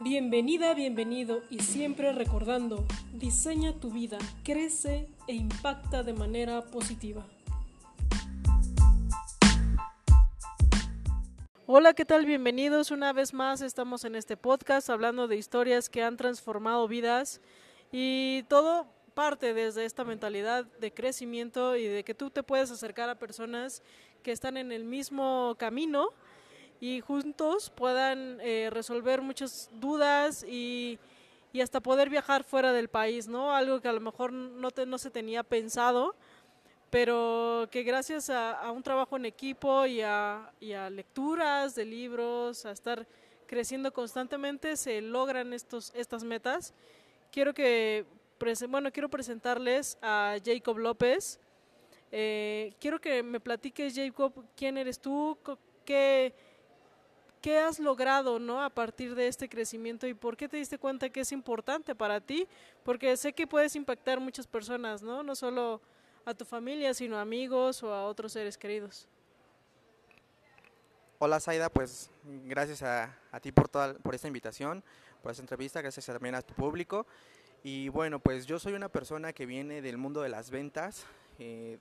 Bienvenida, bienvenido y siempre recordando, diseña tu vida, crece e impacta de manera positiva. Hola, ¿qué tal? Bienvenidos una vez más. Estamos en este podcast hablando de historias que han transformado vidas y todo parte desde esta mentalidad de crecimiento y de que tú te puedes acercar a personas que están en el mismo camino y juntos puedan eh, resolver muchas dudas y, y, hasta poder viajar fuera del país, ¿no? Algo que a lo mejor no, te, no se tenía pensado, pero que gracias a, a un trabajo en equipo y a, y a, lecturas de libros, a estar creciendo constantemente, se logran estos, estas metas. Quiero que, bueno, quiero presentarles a Jacob López. Eh, quiero que me platiques, Jacob, quién eres tú, qué ¿Qué has logrado ¿no? a partir de este crecimiento y por qué te diste cuenta que es importante para ti? Porque sé que puedes impactar muchas personas, ¿no? No solo a tu familia, sino a amigos o a otros seres queridos. Hola Zaida, pues gracias a, a ti por, toda, por esta invitación, por esta entrevista, gracias también a tu público. Y bueno, pues yo soy una persona que viene del mundo de las ventas. Eh,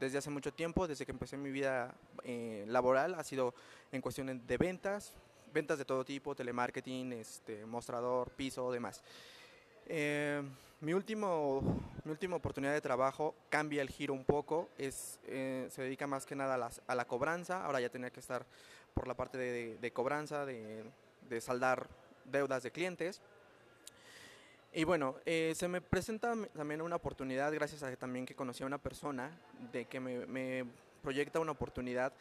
desde hace mucho tiempo, desde que empecé mi vida eh, laboral, ha sido en cuestiones de ventas, ventas de todo tipo, telemarketing, este, mostrador, piso, demás. Eh, mi, último, mi última oportunidad de trabajo cambia el giro un poco, es, eh, se dedica más que nada a la, a la, cobranza, ahora ya tenía que estar por la parte de, cobranza, de saldar deudas de clientes. Y bueno, eh, se me presenta también una oportunidad, gracias a que también que conocí a una persona, de que me, proyecta una oportunidad,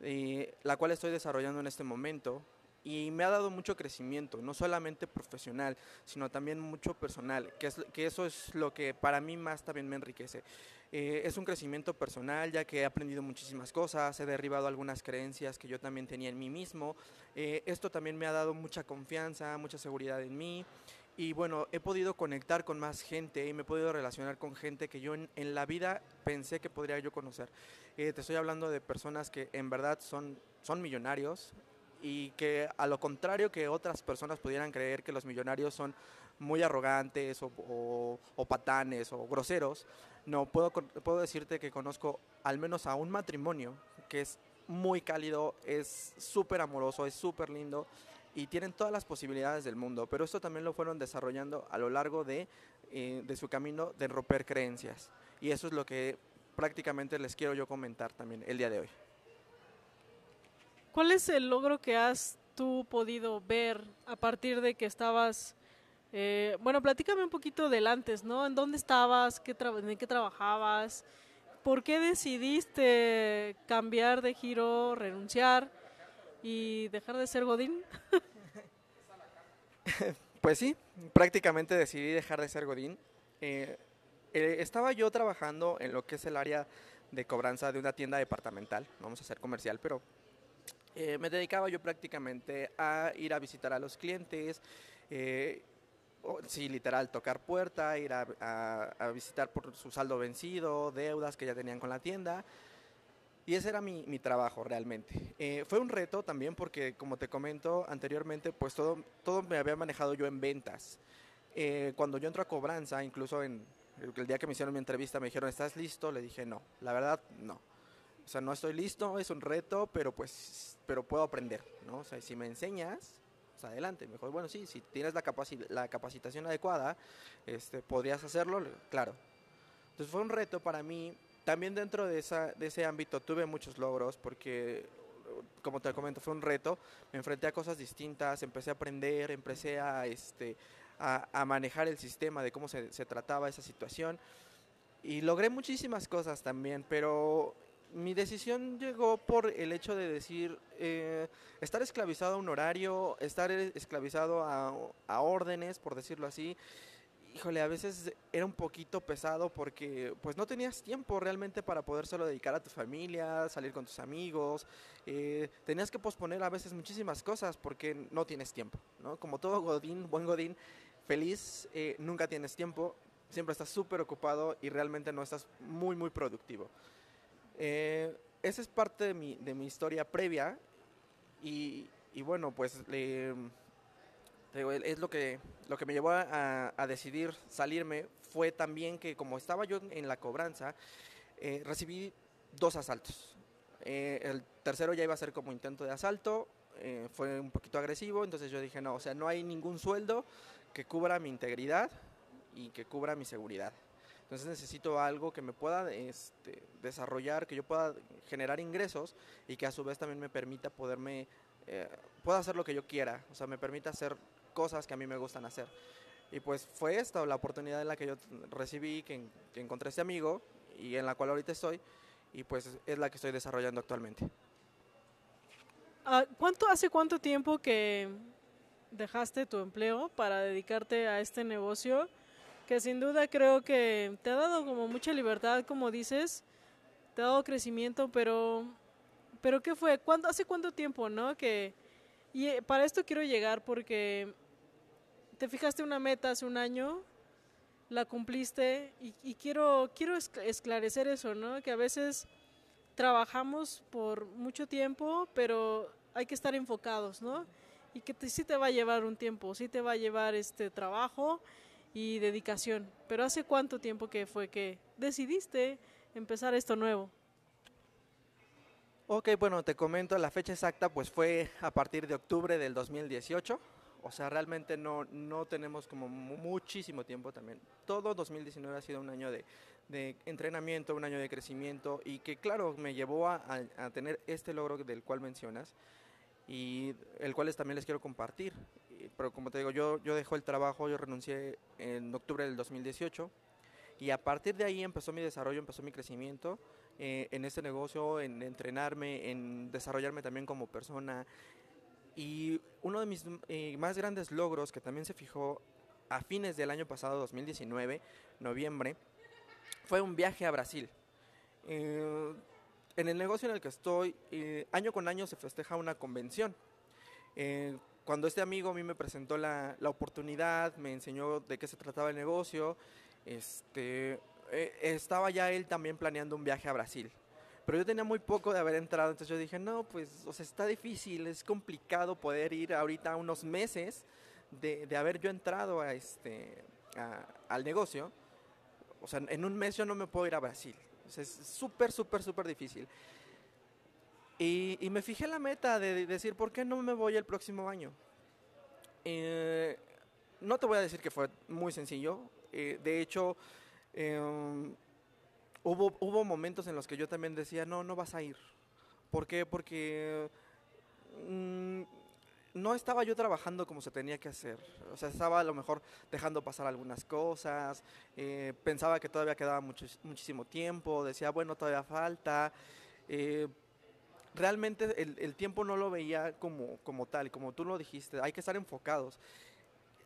eh, la cual estoy desarrollando en este momento. Y me ha dado mucho crecimiento, no solamente profesional, sino también mucho personal, que, es, que eso es lo que para mí más también me enriquece. Eh, es un crecimiento personal, ya que he aprendido muchísimas cosas, he derribado algunas creencias que yo también tenía en mí mismo. Esto también me ha dado mucha confianza, mucha seguridad en mí y bueno, he podido conectar con más gente y me he podido relacionar con gente que yo en, la vida pensé que podría yo conocer. Eh, te estoy hablando de personas que en verdad son, son millonarios y que a lo contrario que otras personas pudieran creer que los millonarios son muy arrogantes o patanes o groseros, no, puedo, puedo decirte que conozco al menos a un matrimonio que es muy cálido, es súper amoroso, es súper lindo y tienen todas las posibilidades del mundo, pero esto también lo fueron desarrollando a lo largo de, eh, de, su camino de romper creencias. Y eso es lo que prácticamente les quiero yo comentar también el día de hoy. ¿Cuál es el logro que has tú podido ver a partir de que estabas... Eh, bueno, platícame un poquito del antes, ¿no? ¿En dónde estabas? Qué ¿En qué trabajabas? ¿Por qué decidiste cambiar de giro, renunciar? Y dejar de ser Godín? pues sí, prácticamente decidí dejar de ser Godín. Eh, eh, estaba yo trabajando en lo que es el área de cobranza de una tienda departamental, vamos a hacer comercial, pero eh, me dedicaba yo prácticamente a ir a visitar a los clientes, eh, sí, literal, tocar puerta, ir a, a, a visitar por su saldo vencido, deudas que ya tenían con la tienda, y ese era mi, mi trabajo realmente. Eh, fue un reto también porque, como te comento anteriormente, pues todo, todo me había manejado yo en ventas. Eh, cuando yo entro a cobranza, incluso en el día que me hicieron mi entrevista me dijeron, ¿estás listo? Le dije, no, la verdad, no. O sea, no estoy listo, es un reto, pero pues, pero puedo aprender, ¿no? O sea, si me enseñas, pues adelante. Mejor, bueno, sí, si tienes la, capaci la capacitación adecuada, este, podrías hacerlo, claro. Entonces fue un reto para mí también dentro de, esa, de ese ámbito tuve muchos logros porque, como te comento, fue un reto. Me enfrenté a cosas distintas, empecé a aprender, empecé a, este, a, manejar el sistema de cómo se, se, trataba esa situación. Y logré muchísimas cosas también, pero mi decisión llegó por el hecho de decir, eh, estar esclavizado a un horario, estar esclavizado a, a órdenes, por decirlo así híjole, a veces era un poquito pesado porque pues no tenías tiempo realmente para podérselo dedicar a tu familia, salir con tus amigos, eh, tenías que posponer a veces muchísimas cosas porque no tienes tiempo, ¿no? Como todo Godín, buen Godín, feliz, eh, nunca tienes tiempo, siempre estás súper ocupado y realmente no estás muy, muy productivo. Eh, esa es parte de mi, de mi historia previa y, y bueno, pues... es lo que, lo que me llevó a, decidir salirme fue también que como estaba yo en la cobranza, eh, recibí dos asaltos. Eh, el tercero ya iba a ser como intento de asalto, eh, fue un poquito agresivo, entonces yo dije, no, o sea, no hay ningún sueldo que cubra mi integridad y que cubra mi seguridad. Entonces necesito algo que me pueda este, desarrollar, que yo pueda generar ingresos y que a su vez también me permita poderme, eh, pueda hacer lo que yo quiera, o sea, me permita hacer cosas que a mí me gustan hacer. Y pues fue esta la oportunidad en la que yo recibí, que, que encontré este amigo y en la cual ahorita estoy y pues es la que estoy desarrollando actualmente. Ah, ¿Cuánto hace cuánto tiempo que dejaste tu empleo para dedicarte a este negocio? Que sin duda creo que te ha dado como mucha libertad, como dices, te ha dado crecimiento, pero pero qué fue? ¿Cuándo, hace cuánto tiempo, no? Que y eh, para esto quiero llegar porque te fijaste una meta hace un año la cumpliste y, quiero, quiero esclarecer eso, ¿no? Que a veces trabajamos por mucho tiempo, pero hay que estar enfocados, ¿no? Y que sí te va a llevar un tiempo, sí te va a llevar este trabajo y dedicación. Pero ¿hace cuánto tiempo que fue que decidiste empezar esto nuevo? Ok, bueno, te comento, la fecha exacta pues fue a partir de octubre del 2018 o sea, realmente no, no tenemos como muchísimo tiempo también. Todo 2019 ha sido un año de, de entrenamiento, un año de crecimiento y que claro, me llevó a, a, tener este logro del cual mencionas y el cual también les quiero compartir. Pero como te digo, yo, yo dejo el trabajo, yo renuncié en octubre del 2018 y a partir de ahí empezó mi desarrollo, empezó mi crecimiento eh, en este negocio, en entrenarme, en desarrollarme también como persona, y uno de mis eh, más grandes logros, que también se fijó a fines del año pasado, 2019, noviembre, fue un viaje a Brasil. Eh, en el negocio en el que estoy, eh, año con año se festeja una convención. cuando este amigo a mí me presentó la, la, oportunidad, me enseñó de qué se trataba el negocio, este, estaba ya él también planeando un viaje a Brasil. Pero yo tenía muy poco de haber entrado, entonces yo dije, no, pues, o sea, está difícil, es complicado poder ir ahorita unos meses de, de haber yo entrado a este, al negocio. O sea, en un mes yo no me puedo ir a Brasil. O sea, es súper, súper, súper difícil. Y, y, me fijé la meta de, decir, ¿por qué no me voy el próximo año? Eh, no te voy a decir que fue muy sencillo. Eh, de hecho, eh, hubo, hubo momentos en los que yo también decía, no, no vas a ir. ¿Por qué? Porque mm, no estaba yo trabajando como se tenía que hacer. O sea, estaba a lo mejor dejando pasar algunas cosas, eh, pensaba que todavía quedaba muchísimo tiempo, decía, bueno, todavía falta. Eh, realmente el, el, tiempo no lo veía como, como tal, como tú lo dijiste, hay que estar enfocados.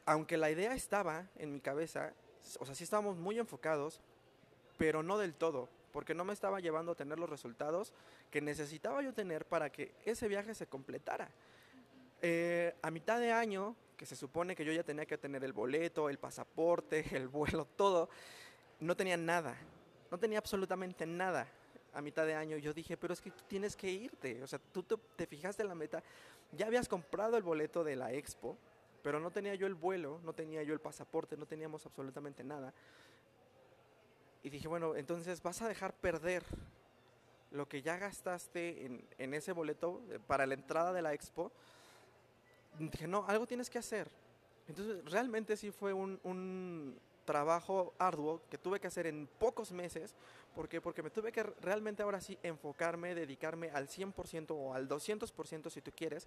Aunque la idea estaba en mi cabeza, o sea, sí estábamos muy enfocados, pero no del todo, porque no me estaba llevando a tener los resultados que necesitaba yo tener para que ese viaje se completara. Eh, a mitad de año, que se supone que yo ya tenía que tener el boleto, el pasaporte, el vuelo, todo, no tenía nada, no tenía absolutamente nada a mitad de año. Yo dije, pero es que tienes que irte, o sea, tú te, te fijaste en la meta, ya habías comprado el boleto de la expo, pero no tenía yo el vuelo, no tenía yo el pasaporte, no teníamos absolutamente nada. Y dije, bueno, entonces vas a dejar perder lo que ya gastaste en, ese boleto eh, para la entrada de la expo. Dije, no, algo tienes que hacer. Entonces, realmente sí fue un, un trabajo arduo que tuve que hacer en pocos meses. ¿Por qué? Porque me tuve que realmente ahora sí enfocarme, dedicarme al 100% o al 200% si tú quieres,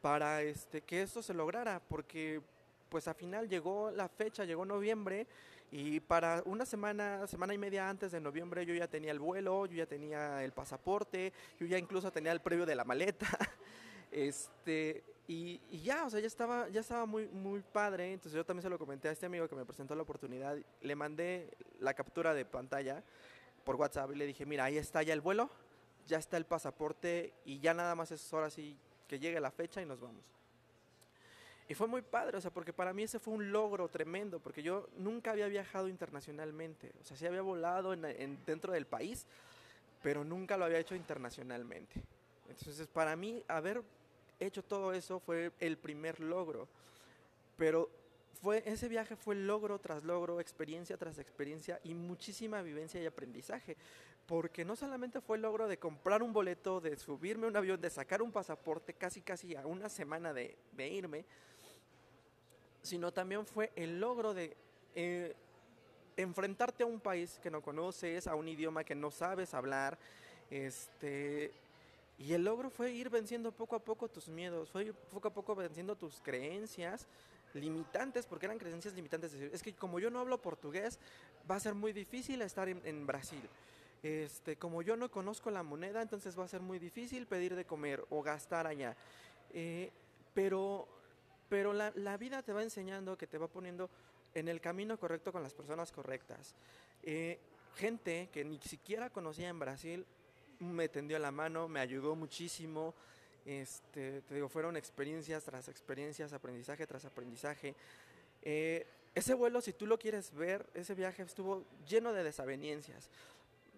para este, que esto se lograra. Porque pues al final llegó la fecha, llegó noviembre y para una semana, semana y media antes de noviembre yo ya tenía el vuelo, yo ya tenía el pasaporte, yo ya incluso tenía el previo de la maleta. Este, y, ya, o sea, ya estaba, ya estaba muy, muy padre. Entonces yo también se lo comenté a este amigo que me presentó la oportunidad. Le mandé la captura de pantalla por WhatsApp y le dije, mira, ahí está ya el vuelo, ya está el pasaporte y ya nada más es hora así que llegue la fecha y nos vamos. Y fue muy padre, o sea, porque para mí ese fue un logro tremendo, porque yo nunca había viajado internacionalmente, o sea, sí había volado en, dentro del país, pero nunca lo había hecho internacionalmente. Entonces, para mí, haber hecho todo eso fue el primer logro. pero fue, ese viaje fue logro tras logro, experiencia tras experiencia y muchísima vivencia y aprendizaje. Porque no solamente fue el logro de comprar un boleto, de subirme a un avión, de sacar un pasaporte casi casi a una semana de, irme, sino también fue el logro de eh, enfrentarte a un país que no conoces, a un idioma que no sabes hablar, este, y el logro fue ir venciendo poco a poco tus miedos, fue ir poco a poco venciendo tus creencias limitantes, porque eran creencias limitantes. Es que como yo no hablo portugués, va a ser muy difícil estar en, Brasil. Este, como yo no conozco la moneda, entonces va a ser muy difícil pedir de comer o gastar allá. Eh, pero pero la, la, vida te va enseñando, que te va poniendo en el camino correcto con las personas correctas. Eh, gente que ni siquiera conocía en Brasil me tendió la mano, me ayudó muchísimo. Este, te digo, fueron experiencias tras experiencias, aprendizaje tras aprendizaje. Eh, ese vuelo, si tú lo quieres ver, ese viaje estuvo lleno de desavenencias.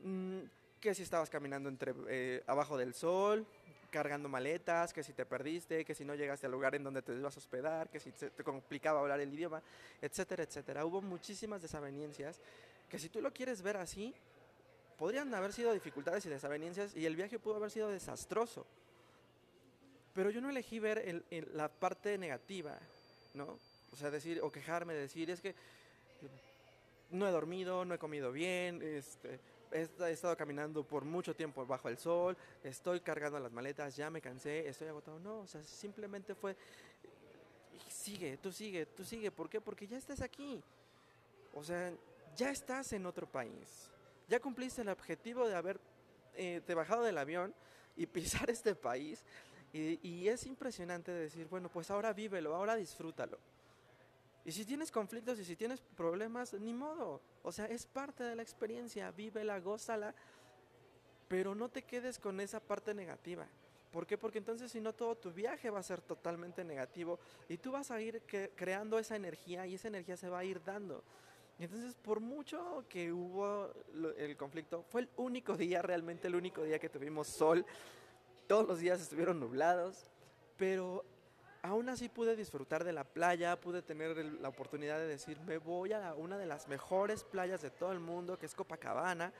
Mm, que si estabas caminando entre, eh, abajo del sol, cargando maletas, que si te perdiste, que si no llegaste al lugar en donde te ibas a hospedar, que si te complicaba hablar el idioma, etcétera, etcétera. Hubo muchísimas desavenencias que si tú lo quieres ver así, podrían haber sido dificultades y desavenencias y el viaje pudo haber sido desastroso. Pero yo no elegí ver la parte negativa, ¿no? O sea, decir, o quejarme, decir, es que no he dormido, no he comido bien, este, he, estado caminando por mucho tiempo bajo el sol, estoy cargando las maletas, ya me cansé, estoy agotado. No, o sea, simplemente fue, sigue, tú sigue, tú sigue. ¿Por qué? Porque ya estás aquí. O sea, ya estás en otro país. Ya cumpliste el objetivo de haber eh, bajado del avión y pisar este país y, es impresionante decir, bueno, pues ahora vívelo, ahora disfrútalo. Y si tienes conflictos y si tienes problemas, ni modo. O sea, es parte de la experiencia, vívela, gózala, pero no te quedes con esa parte negativa. ¿Por qué? Porque entonces si no todo tu viaje va a ser totalmente negativo y tú vas a ir creando esa energía y esa energía se va a ir dando. Y entonces por mucho que hubo el conflicto, fue el único día, realmente el único día que tuvimos sol todos los días estuvieron nublados, pero aún así pude disfrutar de la playa, pude tener la oportunidad de decir, me voy a una de las mejores playas de todo el mundo, que es Copacabana,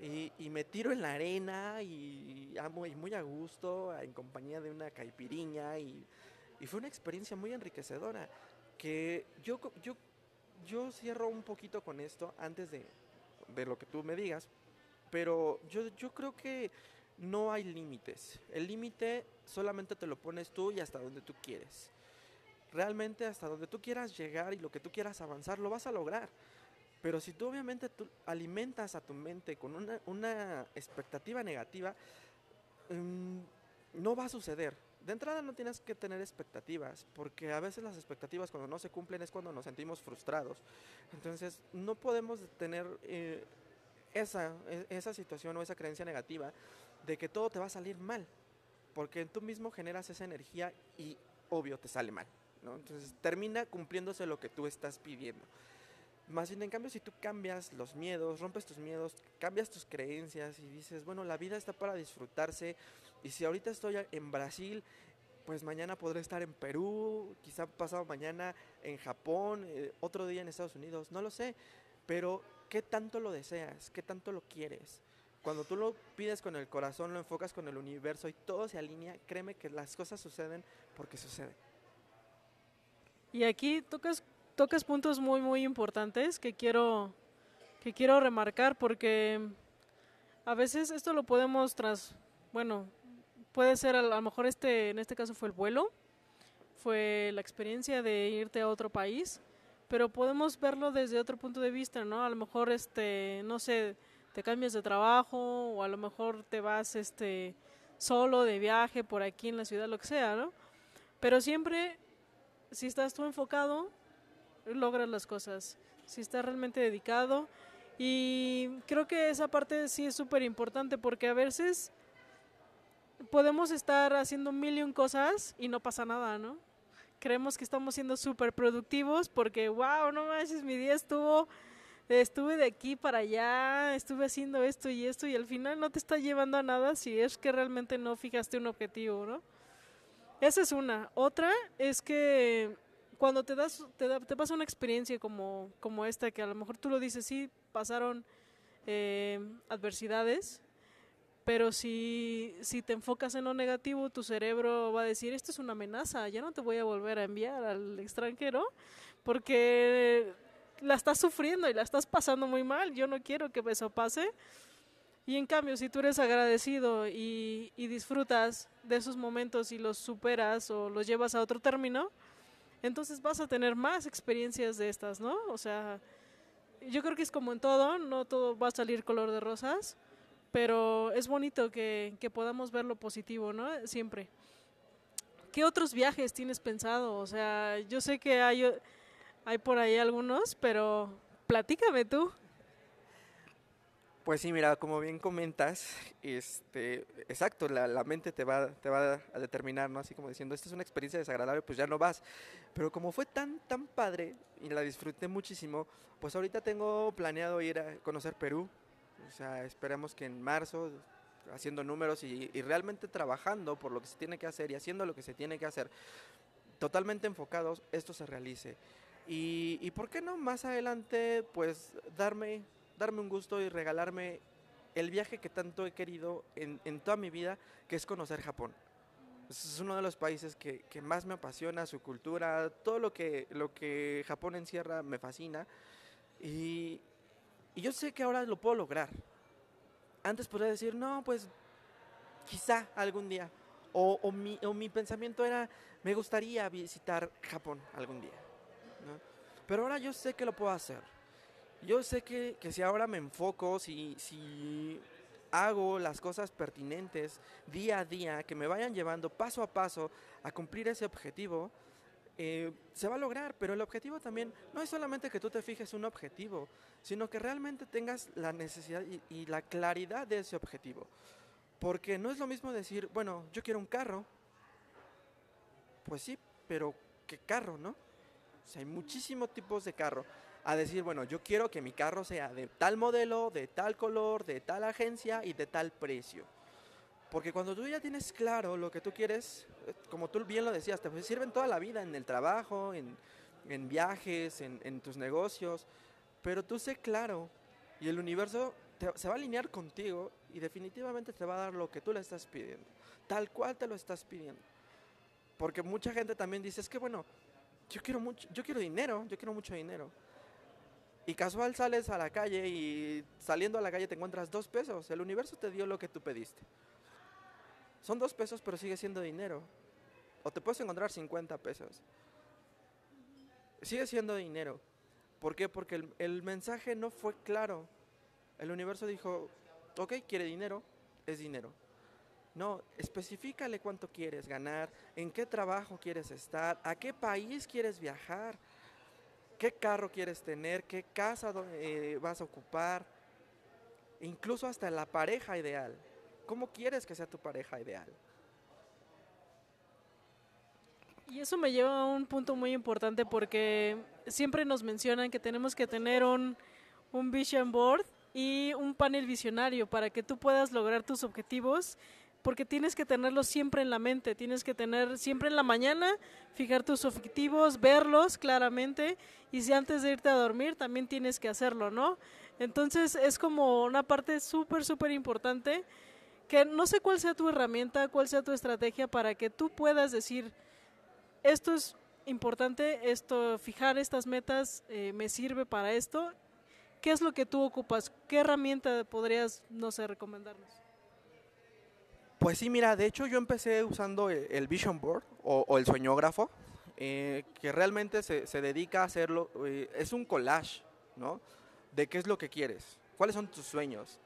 y, me tiro en la arena y amo y muy a gusto, en compañía de una caipiriña, y, fue una experiencia muy enriquecedora, que yo, yo, yo cierro un poquito con esto antes de, de lo que tú me digas, pero yo, yo creo que no hay límites. El límite solamente te lo pones tú y hasta donde tú quieres. Realmente hasta donde tú quieras llegar y lo que tú quieras avanzar, lo vas a lograr. Pero si tú obviamente tú alimentas a tu mente con una, expectativa negativa, mm, no va a suceder. De entrada no tienes que tener expectativas, porque a veces las expectativas cuando no se cumplen es cuando nos sentimos frustrados. Entonces no podemos tener eh, esa, e, esa situación o esa creencia negativa de que todo te va a salir mal, porque tú mismo generas esa energía y obvio te sale mal, ¿no? Entonces termina cumpliéndose lo que tú estás pidiendo. Más bien, en cambio, si tú cambias los miedos, rompes tus miedos, cambias tus creencias y dices, bueno, la vida está para disfrutarse y si ahorita estoy en Brasil, pues mañana podré estar en Perú, quizá pasado mañana en Japón, eh, otro día en Estados Unidos, no lo sé, pero ¿qué tanto lo deseas? ¿Qué tanto lo quieres? Cuando tú lo pides con el corazón, lo enfocas con el universo y todo se alinea, créeme que las cosas suceden porque suceden. Y aquí tocas, tocas puntos muy, muy importantes que quiero, que quiero remarcar porque a veces esto lo podemos tras, bueno, puede ser a lo mejor este, en este caso fue el vuelo, fue la experiencia de irte a otro país, pero podemos verlo desde otro punto de vista, ¿no? A lo mejor este, no sé, te cambias de trabajo o a lo mejor te vas este solo de viaje por aquí en la ciudad, lo que sea, ¿no? Pero siempre, si estás tú enfocado, logras las cosas. Si estás realmente dedicado. Y creo que esa parte sí es súper importante porque a veces podemos estar haciendo mil y cosas y no pasa nada, ¿no? Creemos que estamos siendo súper productivos porque, wow, no manches, mi día estuvo estuve de aquí para allá, estuve haciendo esto y esto y al final no te está llevando a nada si es que realmente no fijaste un objetivo, ¿no? Esa es una. Otra es que cuando te das, te, da- te pasa una experiencia como, como esta, que a lo mejor tú lo dices, sí, pasaron eh, adversidades, pero si, si te enfocas en lo negativo, tu cerebro va a decir, esto es una amenaza, ya no te voy a volver a enviar al extranjero, porque la estás sufriendo y la estás pasando muy mal, yo no quiero que eso pase. Y en cambio, si tú eres agradecido y, disfrutas de esos momentos y los superas o los llevas a otro término, entonces vas a tener más experiencias de estas, ¿no? O sea, yo creo que es como en todo, no todo va a salir color de rosas, pero es bonito que, que podamos ver lo positivo, ¿no? Siempre. ¿Qué otros viajes tienes pensado? O sea, yo sé que hay, hay por ahí algunos, pero platícame tú. Pues sí, mira, como bien comentas, este, exacto, la, la mente te va, te va a determinar, ¿no? Así como diciendo, esta es una experiencia desagradable, pues ya no vas. Pero como fue tan, tan padre y la disfruté muchísimo, pues ahorita tengo planeado ir a conocer Perú. O sea, esperamos que en marzo, haciendo números y, y realmente trabajando por lo que se tiene que hacer y haciendo lo que se tiene que hacer, totalmente enfocados, esto se realice. Y, por qué no más adelante, pues darme darme un gusto y regalarme el viaje que tanto he querido en, en toda mi vida, que es conocer Japón. Es uno de los países que, que, más me apasiona, su cultura, todo lo que, lo que Japón encierra me fascina. Y, y yo sé que ahora lo puedo lograr. Antes podría decir, no, pues quizá algún día. O, o, mi, o mi pensamiento era, me gustaría visitar Japón algún día. Pero ahora yo sé que lo puedo hacer yo sé que, que, si ahora me enfoco, si, si hago las cosas pertinentes día a día, que me vayan llevando paso a paso a cumplir ese objetivo, eh, se va a lograr. Pero el objetivo también no es solamente que tú te fijes un objetivo, sino que realmente tengas la necesidad y la claridad de ese objetivo. Porque no es lo mismo decir, bueno, yo quiero un carro. Pues sí, pero ¿qué carro, no? O sea, hay muchísimos tipos de carro a decir, bueno, yo quiero que mi carro sea de tal modelo, de tal color, de tal agencia y de tal precio. Porque cuando tú ya tienes claro lo que tú quieres, como tú bien lo decías, te sirven toda la vida en el trabajo, en, en viajes, en, en, tus negocios, pero tú sé claro y el universo te, se va a alinear contigo y definitivamente te va a dar lo que tú le estás pidiendo, tal cual te lo estás pidiendo. Porque mucha gente también dice, es que bueno, yo quiero mucho, yo quiero dinero, yo quiero mucho dinero. Y casual sales a la calle y saliendo a la calle te encuentras dos pesos. El universo te dio lo que tú pediste. Son dos pesos, pero sigue siendo dinero. O te puedes encontrar 50 pesos. Sigue siendo dinero. ¿Por qué? Porque el, el mensaje no fue claro. El universo dijo, ok, quiere dinero, es dinero. No, especificale cuánto quieres ganar, en qué trabajo quieres estar, a qué país quieres viajar qué carro quieres tener, qué casa eh, vas a ocupar, incluso hasta la pareja ideal. ¿Cómo quieres que sea tu pareja ideal? Y eso me lleva a un punto muy importante porque siempre nos mencionan que tenemos que tener un, un vision board y un panel visionario para que tú puedas lograr tus objetivos porque tienes que tenerlos siempre en la mente, tienes que tener siempre en la mañana, fijar tus objetivos, verlos claramente y si antes de irte a dormir también tienes que hacerlo, ¿no? Entonces es como una parte súper, súper importante que no sé cuál sea tu herramienta, cuál sea tu estrategia para que tú puedas decir, esto es importante, esto, fijar estas metas eh, me sirve para esto. ¿Qué es lo que tú ocupas? ¿Qué herramienta podrías, no sé, recomendarnos? Pues sí, mira, de hecho yo empecé usando el, el Vision Board o, el sueñógrafo, eh, que realmente se, se, dedica a hacerlo, eh, es un collage, ¿no? De qué es lo que quieres, cuáles son tus sueños.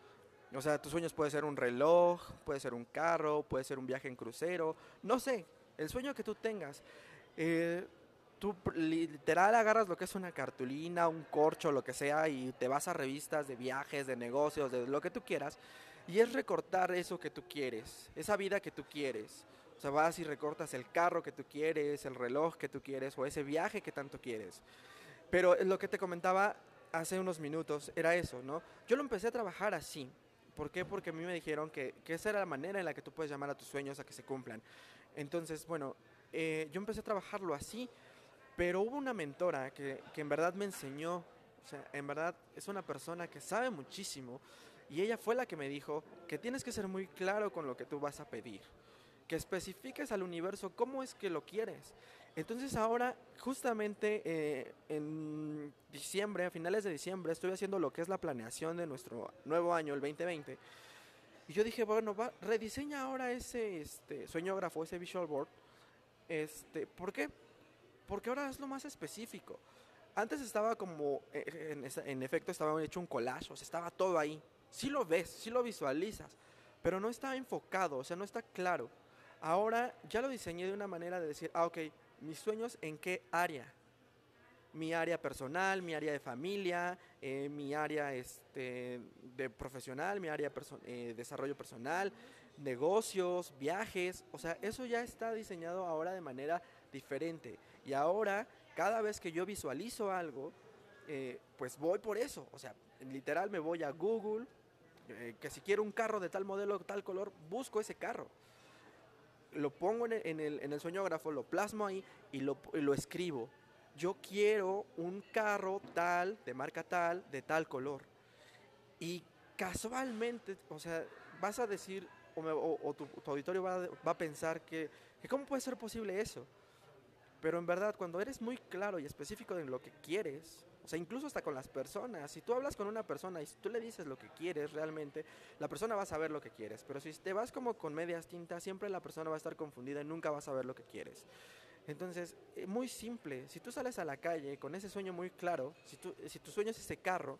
O sea, tus sueños puede ser un reloj, puede ser un carro, puede ser un viaje en crucero, no sé, el sueño que tú tengas. Eh, tú literal agarras lo que es una cartulina, un corcho, lo que sea, y te vas a revistas de viajes, de negocios, de lo que tú quieras, y es recortar eso que tú quieres, esa vida que tú quieres. O sea, vas y recortas el carro que tú quieres, el reloj que tú quieres, o ese viaje que tanto quieres. Pero lo que te comentaba hace unos minutos era eso, ¿no? Yo lo empecé a trabajar así. ¿Por qué? Porque a mí me dijeron que, que esa era la manera en la que tú puedes llamar a tus sueños a que se cumplan. Entonces, bueno, eh, yo empecé a trabajarlo así Pero hubo una mentora que, que en verdad me enseñó, o sea, en verdad es una persona que sabe muchísimo y ella fue la que me dijo que tienes que ser muy claro con lo que tú vas a pedir, que especifiques al universo cómo es que lo quieres. Entonces ahora, justamente eh, en diciembre, a finales de diciembre, estoy haciendo lo que es la planeación de nuestro nuevo año, el 2020. Y yo dije, bueno, rediseña ahora ese este, sueñógrafo, ese visual board. Este, ¿Por qué? Porque ahora es lo más específico. Antes estaba como, eh, en, en efecto, estaba hecho un collage, o sea, estaba todo ahí. Sí lo ves, sí lo visualizas, pero no está enfocado, o sea, no está claro. Ahora ya lo diseñé de una manera de decir, ah, ok, mis sueños en qué área. Mi área personal, mi área de familia, eh, mi área este, de profesional, mi área de eh, desarrollo personal, negocios, viajes. O sea, eso ya está diseñado ahora de manera diferente. Y ahora, cada vez que yo visualizo algo, eh, pues voy por eso. O sea, literal me voy a Google, que si quiero un carro de tal modelo, tal color, busco ese carro lo pongo en el, en el, sueñógrafo, lo plasmo ahí y lo, lo, escribo. Yo quiero un carro tal, de marca tal, de tal color. Y casualmente, o sea, vas a decir, o, tu, auditorio va, va, a pensar que, que, ¿cómo puede ser posible eso? Pero en verdad, cuando eres muy claro y específico en lo que quieres, o sea, incluso hasta con las personas. Si tú hablas con una persona y tú le dices lo que quieres realmente, la persona va a saber lo que quieres. Pero si te vas como con medias tintas, siempre la persona va a estar confundida y nunca va a saber lo que quieres. Entonces, eh, muy simple. Si tú sales a la calle con ese sueño muy claro, si, tú, si tu sueño es ese carro,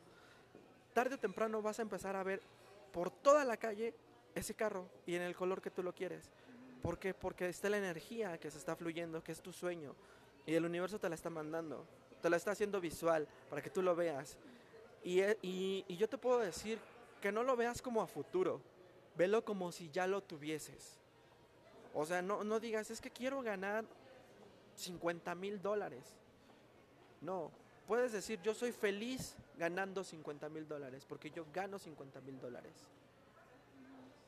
tarde o temprano vas a empezar a ver por toda la calle ese carro y en el color que tú lo quieres. ¿Por qué? Porque está la energía que se está fluyendo, que es tu sueño. Y el universo te la está mandando te lo está haciendo visual para que tú lo veas. Y, y, yo te puedo decir que no lo veas como a futuro, velo como si ya lo tuvieses. O sea, no, no digas, es que quiero ganar 50 mil dólares. No, puedes decir, yo soy feliz ganando 50 mil dólares, porque yo gano 50 mil dólares.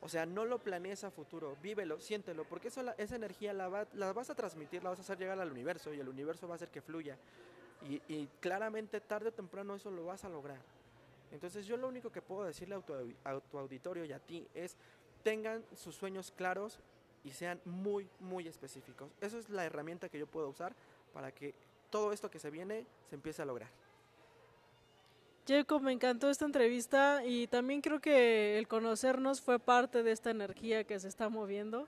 O sea, no lo planees a futuro, vívelo, siéntelo, porque eso, esa energía la, la vas a transmitir, la vas a hacer llegar al universo y el universo va a hacer que fluya. Y, claramente tarde o temprano eso lo vas a lograr. Entonces yo lo único que puedo decirle a tu, a tu auditorio y a ti es tengan sus sueños claros y sean muy, muy específicos. Eso es la herramienta que yo puedo usar para que todo esto que se viene se empiece a lograr. Jacob, me encantó esta entrevista y también creo que el conocernos fue parte de esta energía que se está moviendo,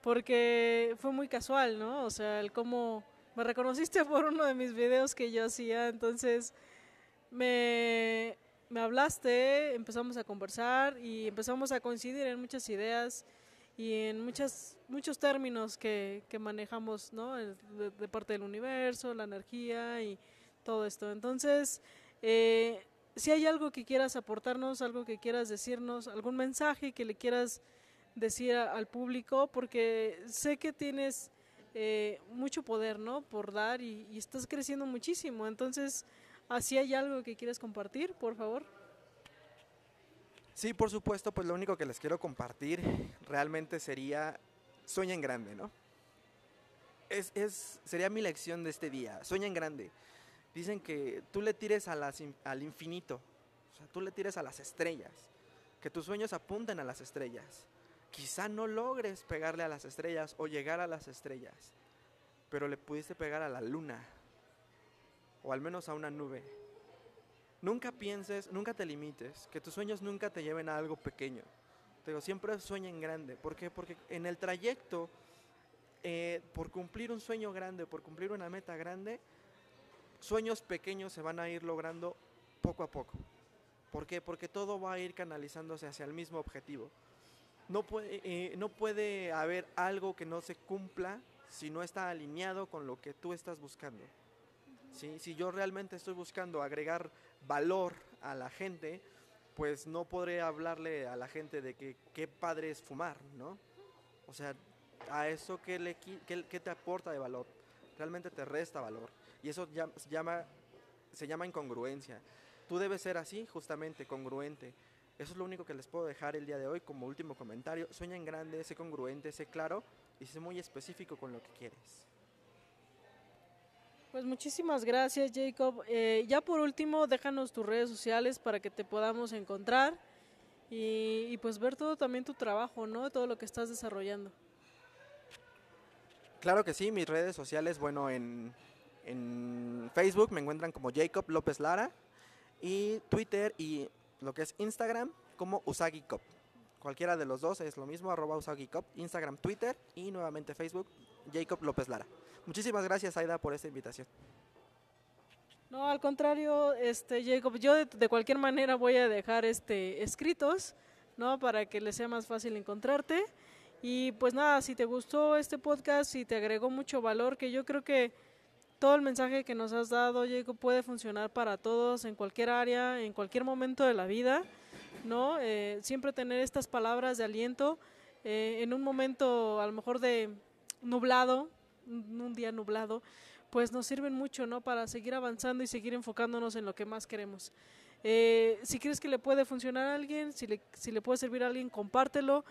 porque fue muy casual, ¿no? O sea, el cómo me reconociste por uno de mis videos que yo hacía, entonces me, me hablaste, empezamos a conversar y empezamos a coincidir en muchas ideas y en muchas, muchos términos que, que manejamos ¿no? de, parte del universo, la energía y todo esto. Entonces, eh, si hay algo que quieras aportarnos, algo que quieras decirnos, algún mensaje que le quieras decir al público, porque sé que tienes eh, mucho poder, ¿no? Por dar y, estás creciendo muchísimo. Entonces, ¿así hay algo que quieres compartir, por favor? Sí, por supuesto, pues lo único que les quiero compartir realmente sería sueña en grande, ¿no? Es, es, sería mi lección de este día, sueña en grande. Dicen que tú le tires al infinito, o sea, tú le tires a las estrellas, que tus sueños apunten a las estrellas. Quizá no logres pegarle a las estrellas o llegar a las estrellas, pero le pudiste pegar a la luna o al menos a una nube. Nunca pienses, nunca te limites, que tus sueños nunca te lleven a algo pequeño. Te siempre sueña en grande. ¿Por qué? Porque en el trayecto, eh, por cumplir un sueño grande, por cumplir una meta grande, sueños pequeños se van a ir logrando poco a poco. ¿Por qué? Porque todo va a ir canalizándose hacia el mismo objetivo no puede, eh, no puede haber algo que no se cumpla si no está alineado con lo que tú estás buscando. Si yo realmente estoy buscando agregar valor a la gente, pues no podré hablarle a la gente de que qué padre es fumar, ¿no? O sea, a eso que, le, que, te aporta de valor, realmente te resta valor. Y eso llama, se llama incongruencia. Tú debes ser así, justamente, congruente. Eso es lo único que les puedo dejar el día de hoy como último comentario. Sueña en grande, sé congruente, sé claro y sé muy específico con lo que quieres. Pues muchísimas gracias, Jacob. Eh, ya por último, déjanos tus redes sociales para que te podamos encontrar y, y, pues ver todo también tu trabajo, ¿no? Todo lo que estás desarrollando. Claro que sí, mis redes sociales, bueno, en, en Facebook me encuentran como Jacob López Lara y Twitter y lo que es Instagram como Usagi Cop. Cualquiera de los dos es lo mismo, arroba Usagi Instagram, Twitter y nuevamente Facebook, Jacob López Lara. Muchísimas gracias, Aida, por esta invitación. No, al contrario, este Jacob, yo de, de, cualquier manera voy a dejar este escritos, ¿no? Para que les sea más fácil encontrarte. Y pues nada, si te gustó este podcast, si te agregó mucho valor, que yo creo que todo el mensaje que nos has dado, Jacob, puede funcionar para todos en cualquier área, en cualquier momento de la vida, ¿no? Eh, siempre tener estas palabras de aliento eh, en un momento a lo mejor de nublado, un día nublado, pues nos sirven mucho, ¿no? Para seguir avanzando y seguir enfocándonos en lo que más queremos. Eh, si crees que le puede funcionar a alguien, si le, si le puede servir a alguien, compártelo.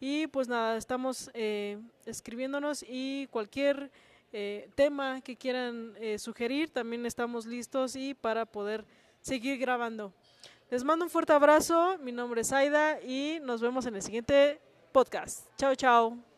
Y pues nada, estamos eh, escribiéndonos y cualquier eh, tema que quieran eh, sugerir, también estamos listos y para poder seguir grabando. Les mando un fuerte abrazo, mi nombre es Aida y nos vemos en el siguiente podcast. Chao, chao.